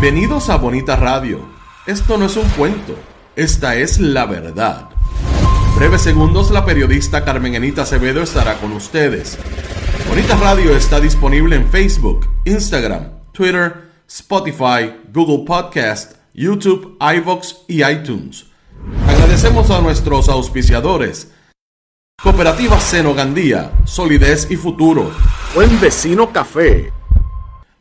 Bienvenidos a Bonita Radio. Esto no es un cuento, esta es la verdad. Breves segundos, la periodista Carmen Enita Acevedo estará con ustedes. Bonita Radio está disponible en Facebook, Instagram, Twitter, Spotify, Google Podcast, YouTube, iVoox y iTunes. Agradecemos a nuestros auspiciadores. Cooperativa Senogandía, Solidez y Futuro. Buen Vecino Café.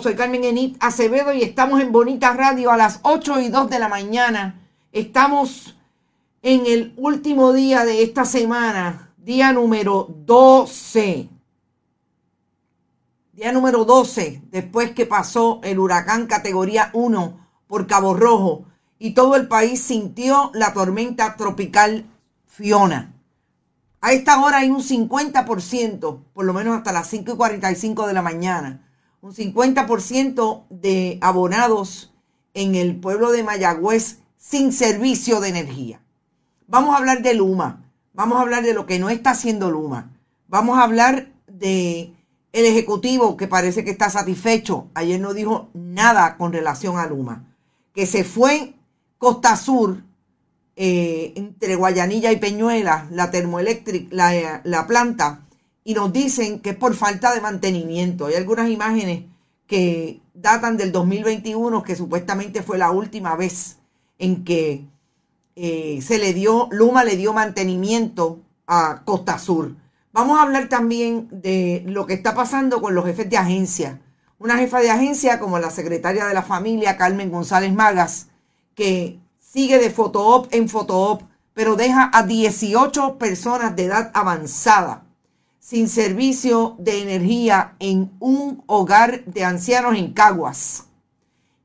Soy Carmen Enit Acevedo y estamos en Bonita Radio a las 8 y 2 de la mañana. Estamos en el último día de esta semana, día número 12. Día número 12, después que pasó el huracán categoría 1 por Cabo Rojo y todo el país sintió la tormenta tropical Fiona. A esta hora hay un 50%, por lo menos hasta las 5 y 45 de la mañana un 50% de abonados en el pueblo de Mayagüez sin servicio de energía. Vamos a hablar de Luma, vamos a hablar de lo que no está haciendo Luma, vamos a hablar de el ejecutivo que parece que está satisfecho, ayer no dijo nada con relación a Luma, que se fue Costa Sur eh, entre Guayanilla y Peñuela, la termoeléctrica, la planta y nos dicen que es por falta de mantenimiento. Hay algunas imágenes que datan del 2021, que supuestamente fue la última vez en que eh, se le dio, Luma le dio mantenimiento a Costa Sur. Vamos a hablar también de lo que está pasando con los jefes de agencia. Una jefa de agencia como la secretaria de la familia, Carmen González Magas, que sigue de fotoop en fotoop, pero deja a 18 personas de edad avanzada sin servicio de energía en un hogar de ancianos en Caguas.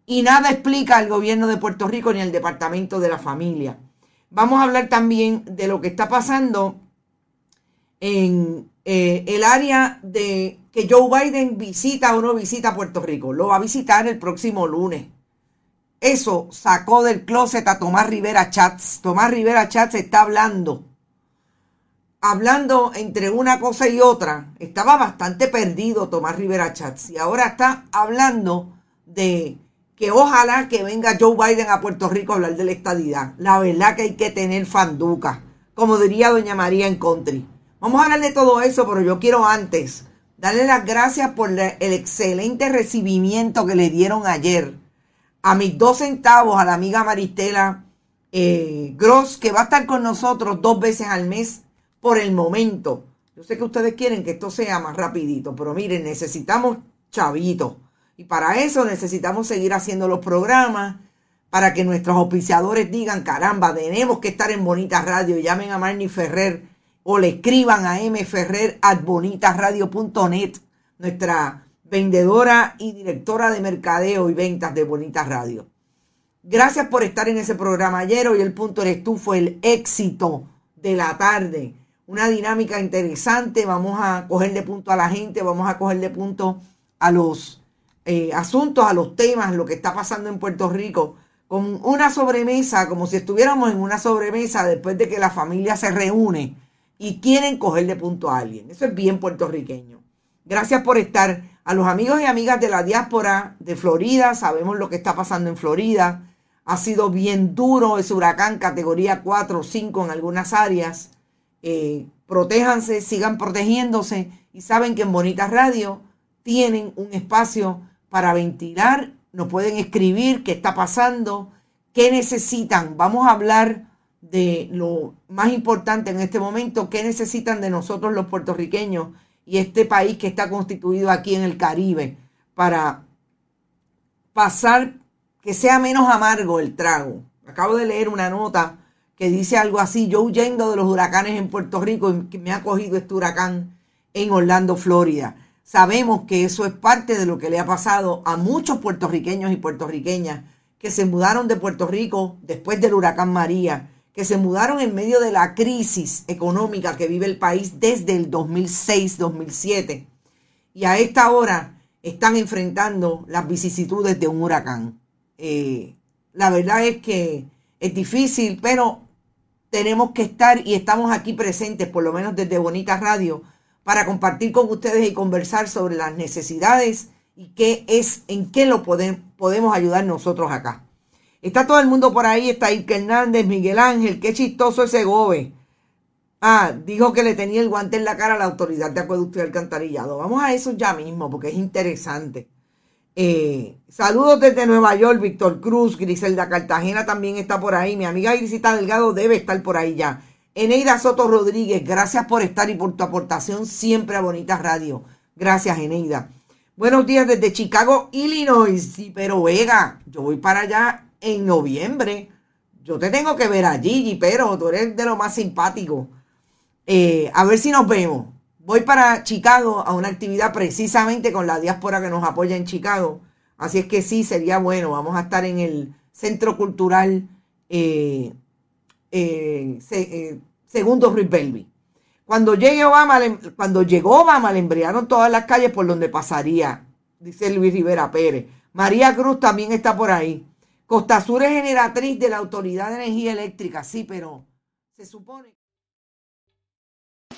Y nada explica el gobierno de Puerto Rico ni el departamento de la familia. Vamos a hablar también de lo que está pasando en eh, el área de que Joe Biden visita o no visita Puerto Rico. Lo va a visitar el próximo lunes. Eso sacó del closet a Tomás Rivera Chats. Tomás Rivera Chats está hablando hablando entre una cosa y otra, estaba bastante perdido Tomás Rivera Chats y ahora está hablando de que ojalá que venga Joe Biden a Puerto Rico a hablar de la estadidad. La verdad que hay que tener fanduca, como diría doña María en country. Vamos a hablar de todo eso, pero yo quiero antes darle las gracias por el excelente recibimiento que le dieron ayer a mis dos centavos a la amiga Maristela eh, Gross, que va a estar con nosotros dos veces al mes por el momento. Yo sé que ustedes quieren que esto sea más rapidito, pero miren, necesitamos chavitos. Y para eso necesitamos seguir haciendo los programas para que nuestros auspiciadores digan, caramba, tenemos que estar en Bonita Radio. Llamen a Marnie Ferrer o le escriban a mferrer at bonitasradio.net, nuestra vendedora y directora de mercadeo y ventas de Bonita Radio. Gracias por estar en ese programa ayer. Hoy el punto eres tú, fue el éxito de la tarde una dinámica interesante. Vamos a cogerle punto a la gente, vamos a cogerle punto a los eh, asuntos, a los temas, lo que está pasando en Puerto Rico, con una sobremesa, como si estuviéramos en una sobremesa después de que la familia se reúne y quieren cogerle punto a alguien. Eso es bien puertorriqueño. Gracias por estar. A los amigos y amigas de la diáspora de Florida, sabemos lo que está pasando en Florida. Ha sido bien duro ese huracán categoría 4 o 5 en algunas áreas. Eh, protéjanse, sigan protegiéndose y saben que en Bonita Radio tienen un espacio para ventilar, nos pueden escribir qué está pasando, qué necesitan. Vamos a hablar de lo más importante en este momento, qué necesitan de nosotros los puertorriqueños y este país que está constituido aquí en el Caribe para pasar que sea menos amargo el trago. Acabo de leer una nota que dice algo así, yo huyendo de los huracanes en Puerto Rico y que me ha cogido este huracán en Orlando, Florida. Sabemos que eso es parte de lo que le ha pasado a muchos puertorriqueños y puertorriqueñas que se mudaron de Puerto Rico después del huracán María, que se mudaron en medio de la crisis económica que vive el país desde el 2006-2007 y a esta hora están enfrentando las vicisitudes de un huracán. Eh, la verdad es que es difícil, pero tenemos que estar y estamos aquí presentes, por lo menos desde Bonita Radio, para compartir con ustedes y conversar sobre las necesidades y qué es, en qué lo podemos ayudar nosotros acá. Está todo el mundo por ahí, está Ike Hernández, Miguel Ángel, qué chistoso ese gobe. Ah, dijo que le tenía el guante en la cara a la autoridad de acueducto y alcantarillado. Vamos a eso ya mismo, porque es interesante. Eh, saludos desde Nueva York, Víctor Cruz, Griselda Cartagena también está por ahí. Mi amiga Grisita Delgado debe estar por ahí ya. Eneida Soto Rodríguez, gracias por estar y por tu aportación siempre a Bonita Radio. Gracias, Eneida. Buenos días desde Chicago, Illinois. Sí, pero Vega, yo voy para allá en noviembre. Yo te tengo que ver allí, pero tú eres de lo más simpático. Eh, a ver si nos vemos. Voy para Chicago a una actividad precisamente con la diáspora que nos apoya en Chicago. Así es que sí, sería bueno. Vamos a estar en el Centro Cultural eh, eh, eh Segundo Ruiz Cuando, llegue Obama, cuando llegó Obama, le embriaron todas las calles por donde pasaría, dice Luis Rivera Pérez. María Cruz también está por ahí. Costa Sur es generatriz de la Autoridad de Energía Eléctrica, sí, pero se supone.